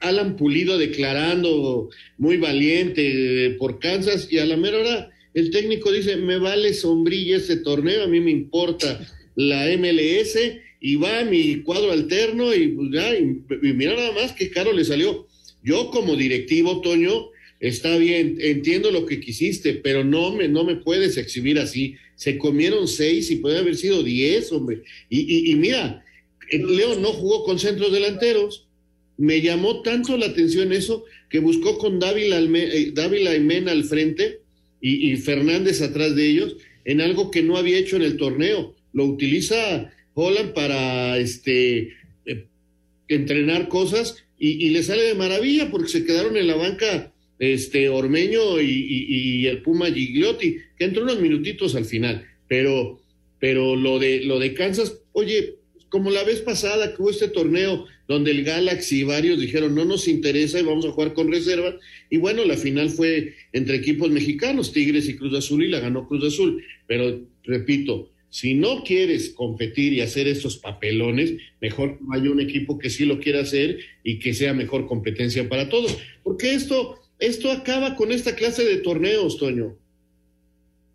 Alan Pulido declarando muy valiente eh, por Kansas y a la mera hora el técnico dice, me vale sombrilla ese torneo, a mí me importa la MLS y va mi cuadro alterno y, pues, ya, y, mira nada más qué caro le salió. Yo como directivo, Toño, está bien, entiendo lo que quisiste, pero no me, no me puedes exhibir así. Se comieron seis y puede haber sido diez, hombre. Y, y mira, León no jugó con centros delanteros me llamó tanto la atención eso que buscó con Dávila, eh, Dávila y al frente y, Fernández atrás de ellos en algo que no había hecho en el torneo. Lo utiliza Holland para este, eh, entrenar cosas y, le sale de maravilla porque se quedaron en la banca este, Ormeño y, el Puma Gigliotti, que entró unos minutitos al final, pero, pero lo, de, lo de Kansas, oye, como la vez pasada que hubo este torneo donde el Galaxy y varios dijeron no nos interesa y vamos a jugar con reserva. Y bueno, la final fue entre equipos mexicanos, Tigres y Cruz Azul, y la ganó Cruz Azul. Pero repito, si no quieres competir y hacer esos papelones, mejor no haya un equipo que sí lo quiera hacer y que sea mejor competencia para todos. Porque esto, esto acaba con esta clase de torneos, Toño.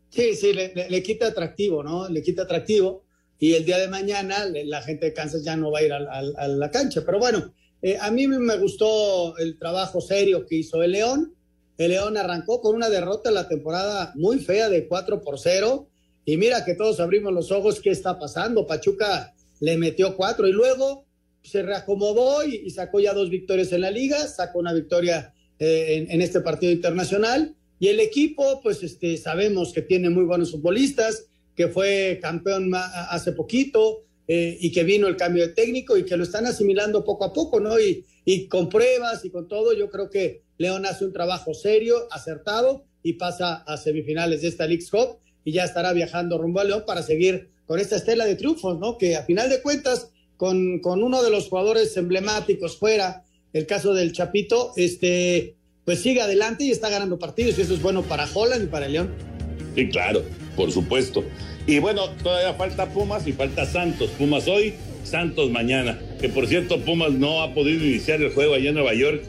Sí, sí, le quita atractivo, ¿no? Le quita atractivo y el día de mañana la gente de Kansas ya no va a ir a, la cancha. Pero bueno, eh, a mí me gustó el trabajo serio que hizo el León. El León arrancó con una derrota en la temporada muy fea de 4 por 0. Y mira que todos abrimos los ojos, ¿qué está pasando? Pachuca le metió 4 y luego se reacomodó y, sacó ya dos victorias en la liga, sacó una victoria eh, en, en, este partido internacional. Y el equipo, pues este, sabemos que tiene muy buenos futbolistas, que fue campeón hace poquito eh, y que vino el cambio de técnico y que lo están asimilando poco a poco, ¿no? Y, y con pruebas y con todo, yo creo que León hace un trabajo serio, acertado y pasa a semifinales de esta League Cup y ya estará viajando rumbo a León para seguir con esta estela de triunfos, ¿no? Que a final de cuentas, con, con uno de los jugadores emblemáticos fuera, el caso del Chapito, este, pues sigue adelante y está ganando partidos y eso es bueno para Holland y para León. Sí, claro por supuesto. Y bueno, todavía falta Pumas y falta Santos. Pumas hoy, Santos mañana. Que por cierto, Pumas no ha podido iniciar el juego allá en Nueva York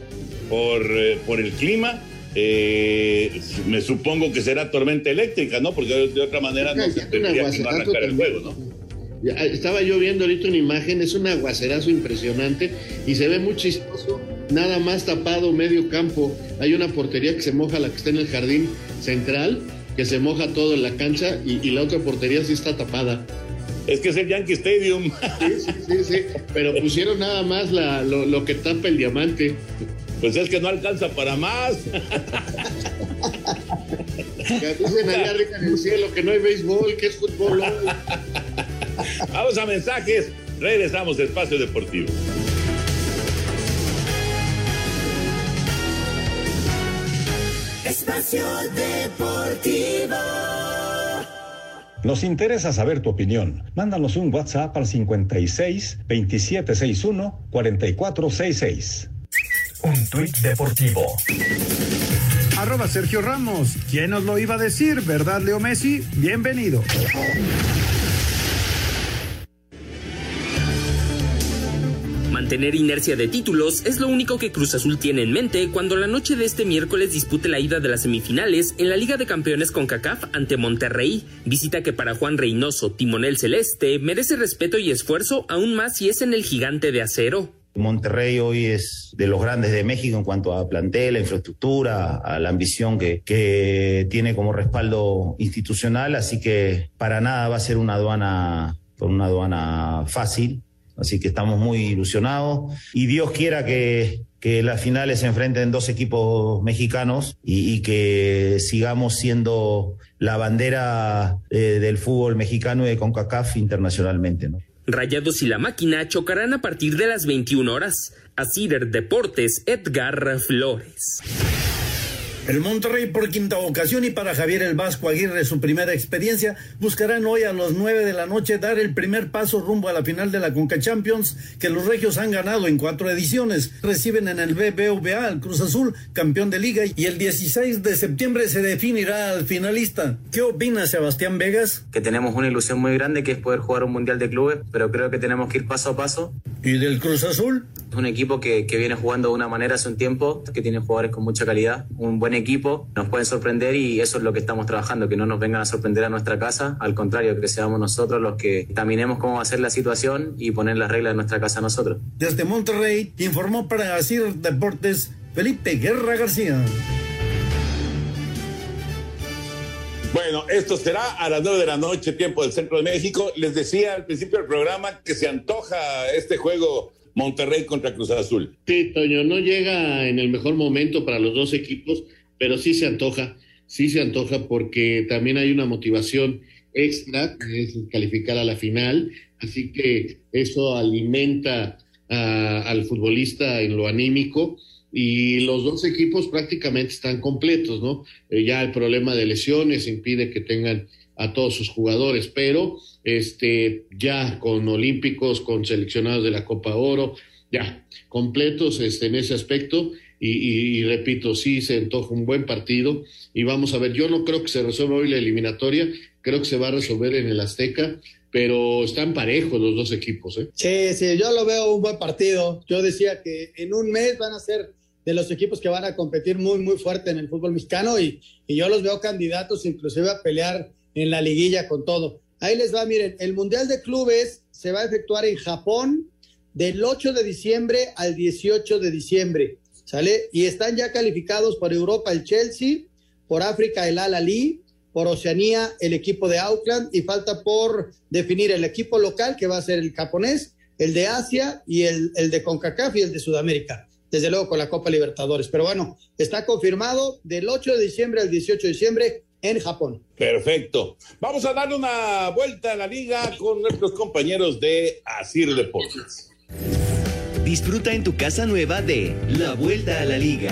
por, eh, por el clima. Eh, me supongo que será tormenta eléctrica, ¿no? Porque de, otra manera no se tendría que arrancar el juego, ¿no? Estaba yo viendo ahorita una imagen, es un aguacerazo impresionante y se ve muy chistoso, nada más tapado medio campo. Hay una portería que se moja, la que está en el jardín central, que se moja todo en la cancha y, la otra portería sí está tapada. Es que es el Yankee Stadium. Sí, sí, sí, sí. Pero pusieron nada más lo, que tapa el diamante. Pues es que no alcanza para más. dicen allá arriba en el cielo que no hay béisbol, que es fútbol. Vamos a mensajes. Regresamos a Espacio Deportivo. Espacio Deportivo. Nos interesa saber tu opinión. Mándanos un WhatsApp al 56 2761 4466. Un tuit deportivo. Arroba Sergio Ramos. ¿Quién nos lo iba a decir? ¿Verdad, Leo Messi? Bienvenido. Mantener inercia de títulos es lo único que Cruz Azul tiene en mente cuando la noche de este miércoles dispute la ida de las semifinales en la Liga de Campeones con CACAF ante Monterrey, visita que para Juan Reynoso, timonel celeste, merece respeto y esfuerzo aún más si es en el gigante de acero. Monterrey hoy es de los grandes de México en cuanto a plantel, a infraestructura, a la ambición que, que tiene como respaldo institucional, así que para nada va a ser una aduana, una aduana fácil. Así que estamos muy ilusionados y Dios quiera que, que las finales se enfrenten dos equipos mexicanos y, que sigamos siendo la bandera eh, del fútbol mexicano y de CONCACAF internacionalmente. Rayados y la máquina chocarán a partir de las 21 horas. A Cider Deportes, Edgar Flores. El Monterrey por quinta ocasión y para Javier el Vasco Aguirre su primera experiencia buscarán hoy a las nueve de la noche dar el primer paso rumbo a la final de la Conca Champions que los regios han ganado en cuatro ediciones. Reciben en el BBVA al Cruz Azul, campeón de liga y el 16 de septiembre se definirá al finalista. ¿Qué opina Sebastián Vegas? Que tenemos una ilusión muy grande que es poder jugar un Mundial de Clubes, pero creo que tenemos que ir paso a paso. ¿Y del Cruz Azul? Un equipo que, que viene jugando de una manera hace un tiempo, que tiene jugadores con mucha calidad, un buen equipo, nos pueden sorprender y eso es lo que estamos trabajando, que no nos vengan a sorprender a nuestra casa, al contrario, que seamos nosotros los que examinemos cómo va a ser la situación y poner las reglas de nuestra casa nosotros. Desde Monterrey informó para Asir Deportes Felipe Guerra García. Bueno, esto será a las nueve de la noche, tiempo del centro de México. Les decía al principio del programa que se antoja este juego Monterrey contra Cruz Azul. Sí, Toño, no llega en el mejor momento para los dos equipos, pero sí se antoja. sí se antoja porque también hay una motivación extra, es calificar a la final, así que eso alimenta al futbolista en lo anímico y los dos equipos prácticamente están completos, ¿no? Eh, ya el problema de lesiones impide que tengan a todos sus jugadores, pero este ya con olímpicos, con seleccionados de la Copa Oro, ya completos este, en ese aspecto y, repito, sí se antoja un buen partido y vamos a ver, yo no creo que se resuelva hoy la eliminatoria, creo que se va a resolver en el Azteca, pero están parejos los dos equipos. ¿eh? Sí, sí, yo lo veo un buen partido. Yo decía que en un mes van a ser de los equipos que van a competir muy, muy fuerte en el fútbol mexicano y, y yo los veo candidatos inclusive a pelear en la liguilla con todo. Ahí les va, miren, el Mundial de Clubes se va a efectuar en Japón del 8 de diciembre al 18 de diciembre. ¿Sale? Y están ya calificados por Europa el Chelsea, por África el Al-Ali, por Oceanía el equipo de Auckland y falta por definir el equipo local que va a ser el japonés, el de Asia y el, el de CONCACAF y el de Sudamérica. Desde luego con la Copa Libertadores. Pero bueno, está confirmado del 8 de diciembre al 18 de diciembre en Japón. Perfecto. Vamos a darle una vuelta a la liga con nuestros compañeros de Asir Deportes. Disfruta en tu casa nueva de La Vuelta a la Liga.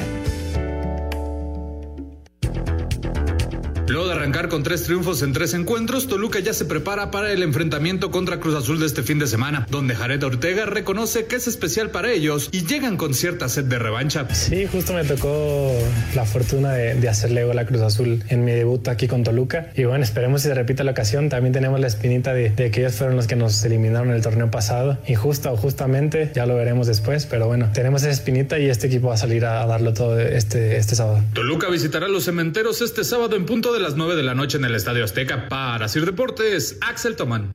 Luego de arrancar con tres triunfos en tres encuentros, Toluca ya se prepara para el enfrentamiento contra Cruz Azul de este fin de semana, donde Jared Ortega reconoce que es especial para ellos y llegan con cierta sed de revancha. Sí, justo me tocó la fortuna de, hacerle gol a Cruz Azul en mi debut aquí con Toluca. Y bueno, esperemos si se repite la ocasión. También tenemos la espinita de, que ellos fueron los que nos eliminaron en el torneo pasado. Injusta o justamente, ya lo veremos después. Pero bueno, tenemos esa espinita y este equipo va a salir a, darlo todo este, este sábado. Toluca visitará los cementeros este sábado en punto de las 9 de la noche en el Estadio Azteca. Para Sir Deportes, Axel Tomán.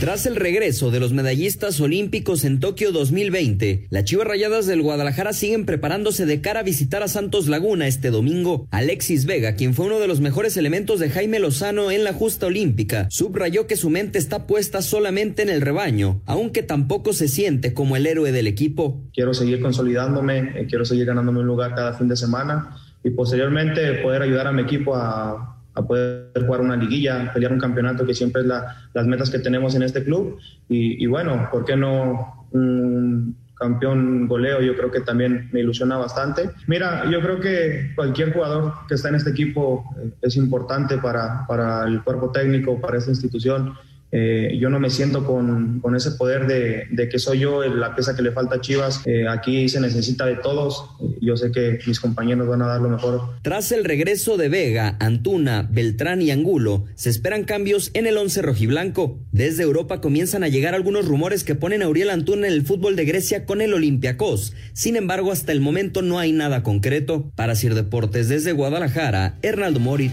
Tras el regreso de los medallistas olímpicos en Tokio 2020, las Chivas Rayadas del Guadalajara siguen preparándose de cara a visitar a Santos Laguna este domingo. Alexis Vega, quien fue uno de los mejores elementos de Jaime Lozano en la justa olímpica, subrayó que su mente está puesta solamente en el rebaño, aunque tampoco se siente como el héroe del equipo. Quiero seguir consolidándome, eh, quiero seguir ganándome un lugar cada fin de semana y posteriormente poder ayudar a mi equipo a, a poder jugar una liguilla, pelear un campeonato, que siempre es la, las metas que tenemos en este club. Y, bueno, ¿por qué no un campeón goleo? Yo creo que también me ilusiona bastante. Mira, yo creo que cualquier jugador que está en este equipo eh, es importante para, para el cuerpo técnico, para esta institución. Eh, yo no me siento con, con ese poder de, de, que soy yo la pieza que le falta a Chivas. Eh, aquí se necesita de todos. Yo sé que mis compañeros van a dar lo mejor. Tras el regreso de Vega, Antuna, Beltrán y Angulo, se esperan cambios en el once rojiblanco. Desde Europa comienzan a llegar algunos rumores que ponen a Uriel Antuna en el fútbol de Grecia con el Olympiacos. Sin embargo, hasta el momento no hay nada concreto. Para Sir Deportes desde Guadalajara, Hernaldo Morit.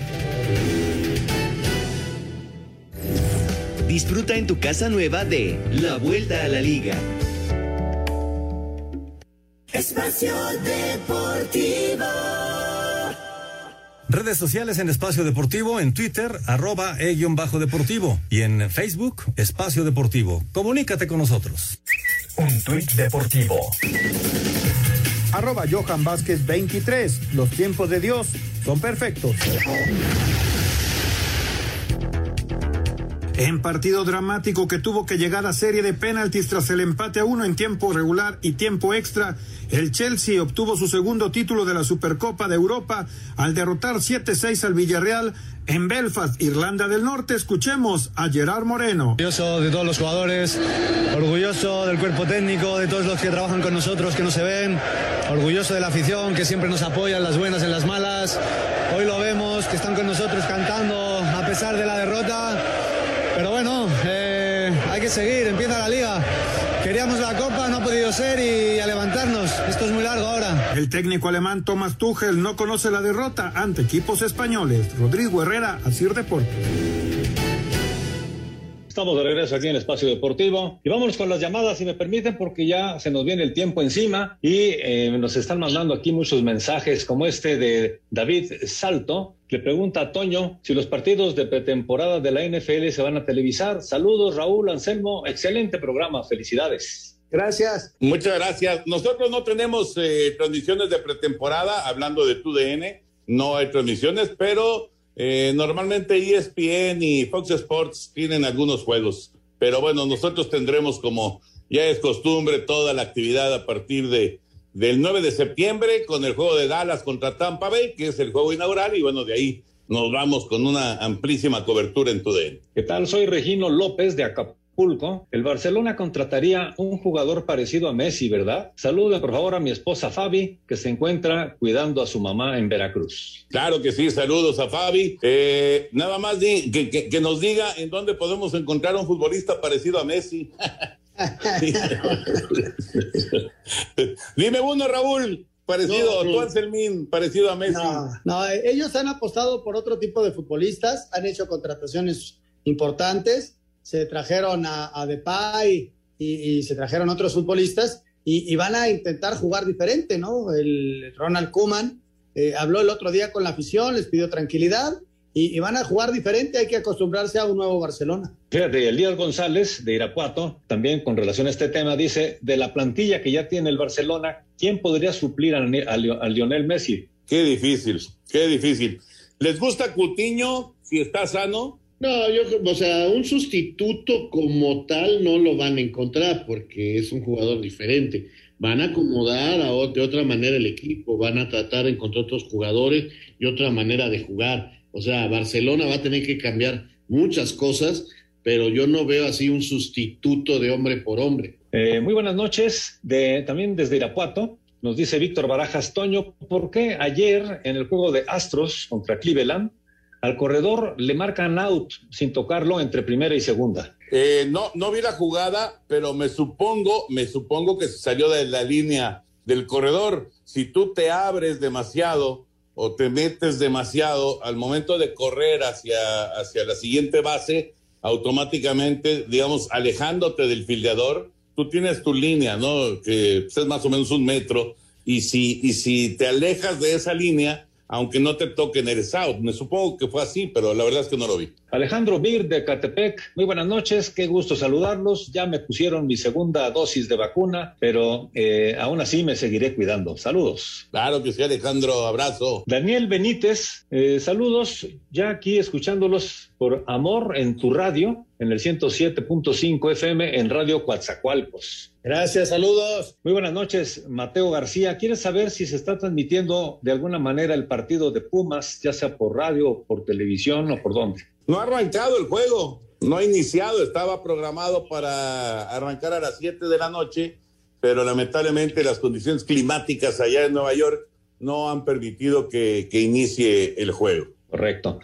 Disfruta en tu casa nueva de La Vuelta a la Liga. Espacio Deportivo. Redes sociales en Espacio Deportivo, en Twitter, arroba e-deportivo y en Facebook, Espacio Deportivo. Comunícate con nosotros. Un tuit deportivo. Arroba Johan Vázquez 23. Los tiempos de Dios son perfectos. En partido dramático que tuvo que llegar a serie de penaltis tras el empate a uno en tiempo regular y tiempo extra, el Chelsea obtuvo su segundo título de la Supercopa de Europa al derrotar 7-6 al Villarreal en Belfast, Irlanda del Norte. Escuchemos a Gerard Moreno. Orgulloso de todos los jugadores, orgulloso del cuerpo técnico, de todos los que trabajan con nosotros, que no se ven, orgulloso de la afición que siempre nos apoya en las buenas, en las malas. Hoy lo vemos, que están con nosotros cantando a pesar de la derrota seguir, empieza la liga. Queríamos la copa, no ha podido ser y a levantarnos. Esto es muy largo ahora. El técnico alemán Thomas Tuchel no conoce la derrota ante equipos españoles. Rodrigo Herrera, Asir Deportes. Estamos de regreso aquí en el Espacio Deportivo y vámonos con las llamadas, si me permiten, porque ya se nos viene el tiempo encima y eh, nos están mandando aquí muchos mensajes como este de David Salto, le pregunta a Toño si los partidos de pretemporada de la NFL se van a televisar. Saludos, Raúl, Anselmo. Excelente programa. Felicidades. Gracias. Muchas gracias. Nosotros no tenemos eh, transmisiones de pretemporada, hablando de TUDN. no hay transmisiones, pero eh, normalmente ESPN y Fox Sports tienen algunos juegos. Pero bueno, nosotros tendremos como ya es costumbre toda la actividad a partir de del 9 de septiembre con el juego de Dallas contra Tampa Bay, que es el juego inaugural, y bueno, de ahí nos vamos con una amplísima cobertura en TUDN. ¿Qué tal? Soy Regino López de Acapulco. El Barcelona contrataría un jugador parecido a Messi, ¿verdad? Saluden por favor a mi esposa Fabi, que se encuentra cuidando a su mamá en Veracruz. Claro que sí, saludos a Fabi. Eh, nada más que, que, que nos diga en dónde podemos encontrar un futbolista parecido a Messi. Dime uno, Raúl. Parecido, no, tú Anselmín, parecido a Messi. No, no, ellos han apostado por otro tipo de futbolistas, han hecho contrataciones importantes, se trajeron a, a Depay y, y, se trajeron otros futbolistas y, y, van a intentar jugar diferente, ¿no? El Ronald Kuman eh, habló el otro día con la afición, les pidió tranquilidad y, y, van a jugar diferente, hay que acostumbrarse a un nuevo Barcelona. Fíjate, Elías González de Irapuato, también con relación a este tema, dice, de la plantilla que ya tiene el Barcelona, ¿quién podría suplir a, a, a Lionel Messi? Qué difícil, qué difícil. ¿Les gusta Cutiño si está sano? No, yo, o sea, un sustituto como tal no lo van a encontrar porque es un jugador diferente. Van a acomodar a, de otra manera el equipo, van a tratar de encontrar otros jugadores y otra manera de jugar o sea, Barcelona va a tener que cambiar muchas cosas, pero yo no veo así un sustituto de hombre por hombre. Eh, muy buenas noches, de, también desde Irapuato. Nos dice Víctor Barajas Toño, ¿por qué ayer en el juego de Astros contra Cleveland al corredor le marcan out sin tocarlo entre primera y segunda? Eh, no, no vi la jugada, pero me supongo, me supongo que se salió de la línea del corredor. Si tú te abres demasiado, o te metes demasiado al momento de correr hacia, hacia la siguiente base, automáticamente, digamos, alejándote del fildeador, tú tienes tu línea, ¿no? Que es más o menos un metro, y si, y si te alejas de esa línea, aunque no te toquen, eres out. Me supongo que fue así, pero la verdad es que no lo vi. Alejandro Bir de Catepec, muy buenas noches, qué gusto saludarlos. Ya me pusieron mi segunda dosis de vacuna, pero eh, aún así me seguiré cuidando. Saludos. Claro que sí, Alejandro, abrazo. Daniel Benítez, eh, saludos, ya aquí escuchándolos por Amor en tu radio, en el 107.5 FM en Radio Coatzacoalcos. Gracias, saludos. Muy buenas noches, Mateo García. ¿Quieres saber si se está transmitiendo de alguna manera el partido de Pumas, ya sea por radio, por televisión o por dónde? No ha arrancado el juego, no ha iniciado, estaba programado para arrancar a las 7 de la noche, pero lamentablemente las condiciones climáticas allá en Nueva York no han permitido que, que inicie el juego. Correcto.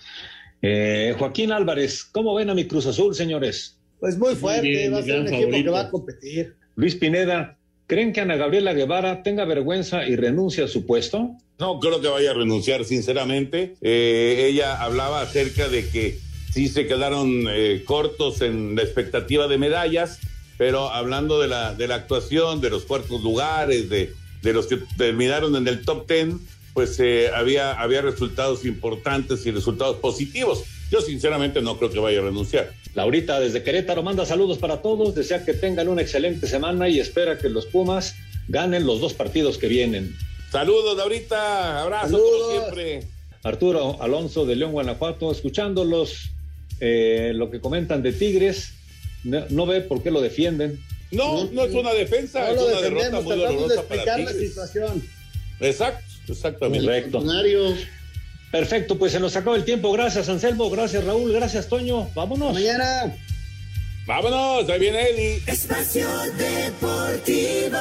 Eh, Joaquín Álvarez, ¿cómo ven a mi Cruz Azul, señores? Pues muy fuerte, muy bien, va a ser un favorito. equipo que va a competir. Luis Pineda, ¿creen que Ana Gabriela Guevara tenga vergüenza y renuncie a su puesto? No creo que vaya a renunciar, sinceramente. Eh, ella hablaba acerca de que sí se quedaron eh, cortos en la expectativa de medallas, pero hablando de la, de la actuación, de los cuartos lugares, de, de los que terminaron en el top ten, pues eh, había, había resultados importantes y resultados positivos. Yo sinceramente no creo que vaya a renunciar. Laurita desde Querétaro manda saludos para todos, desea que tengan una excelente semana y espera que los Pumas ganen los dos partidos que vienen. Saludos Laurita, abrazo Saludos. como siempre. Arturo Alonso de León, Guanajuato, escuchándolos eh, lo que comentan de Tigres, no, no, ve por qué lo defienden. No, no es una defensa, no es lo una derrota muy tratamos de dolorosa explicar para la Tigres. situación. Exacto, exactamente. Correcto. Perfecto, pues se nos acaba el tiempo. Gracias, Anselmo. Gracias, Raúl. Gracias, Toño. Vámonos. Mañana. Vámonos, ahí viene Eddie. Espacio Deportivo.